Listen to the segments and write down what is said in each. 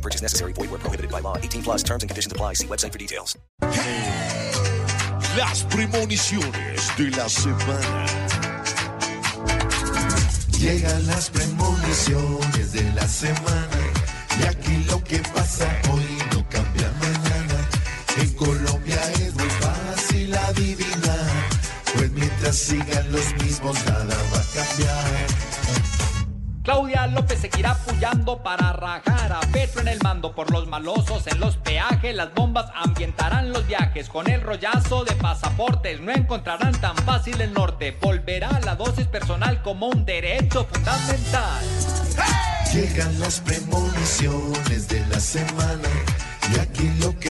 No purchase necessary. Void where prohibited by law. 18 plus terms and conditions apply. See website for details. Las premoniciones de la semana. Llegan las premoniciones de la semana y aquí lo que pasa hoy no cambia mañana. En Colombia es muy fácil adivinar, pues mientras sigan Claudia López seguirá apoyando para rajar a Petro en el mando por los malosos en los peajes. Las bombas ambientarán los viajes. Con el rollazo de pasaportes no encontrarán tan fácil el norte. Volverá la dosis personal como un derecho fundamental. Llegan las premoniciones de la semana y aquí lo que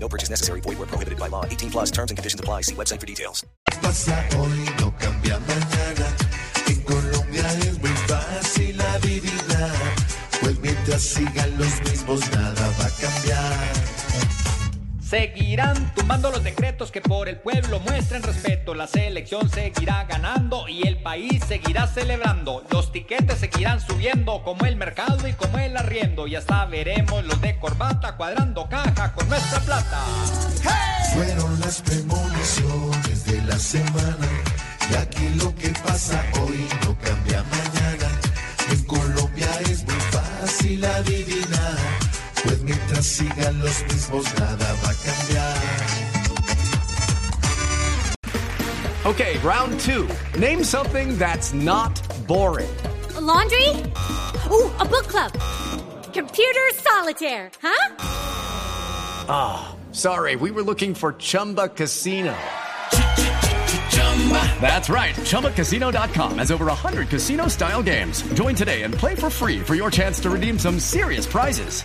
No purchase necessary. Void where prohibited by law. 18 plus terms and conditions apply. See website for details. pasa hoy no cambia mañana. En Colombia es muy fácil adivinar, pues mientras sigan los mismos nada va a cambiar. Seguirán tumbando los decretos que por el pueblo muestren respeto. La selección seguirá ganando y el país seguirá celebrando. Los tiquetes seguirán subiendo como el mercado y como el arriendo. Y hasta veremos los de corbata cuadrando caja con nuestra plata. Fueron las premoniciones de la semana. Y aquí lo que pasa hoy no cambia mañana. En Colombia es muy fácil adivinar. Pues mientras sigan los mismos nada va a cambiar. Okay, round two. Name something that's not boring. A laundry? Ooh, a book club. Computer solitaire, huh? Ah, sorry, we were looking for Chumba Casino. That's right. ChumbaCasino.com has over 100 casino style games. Join today and play for free for your chance to redeem some serious prizes.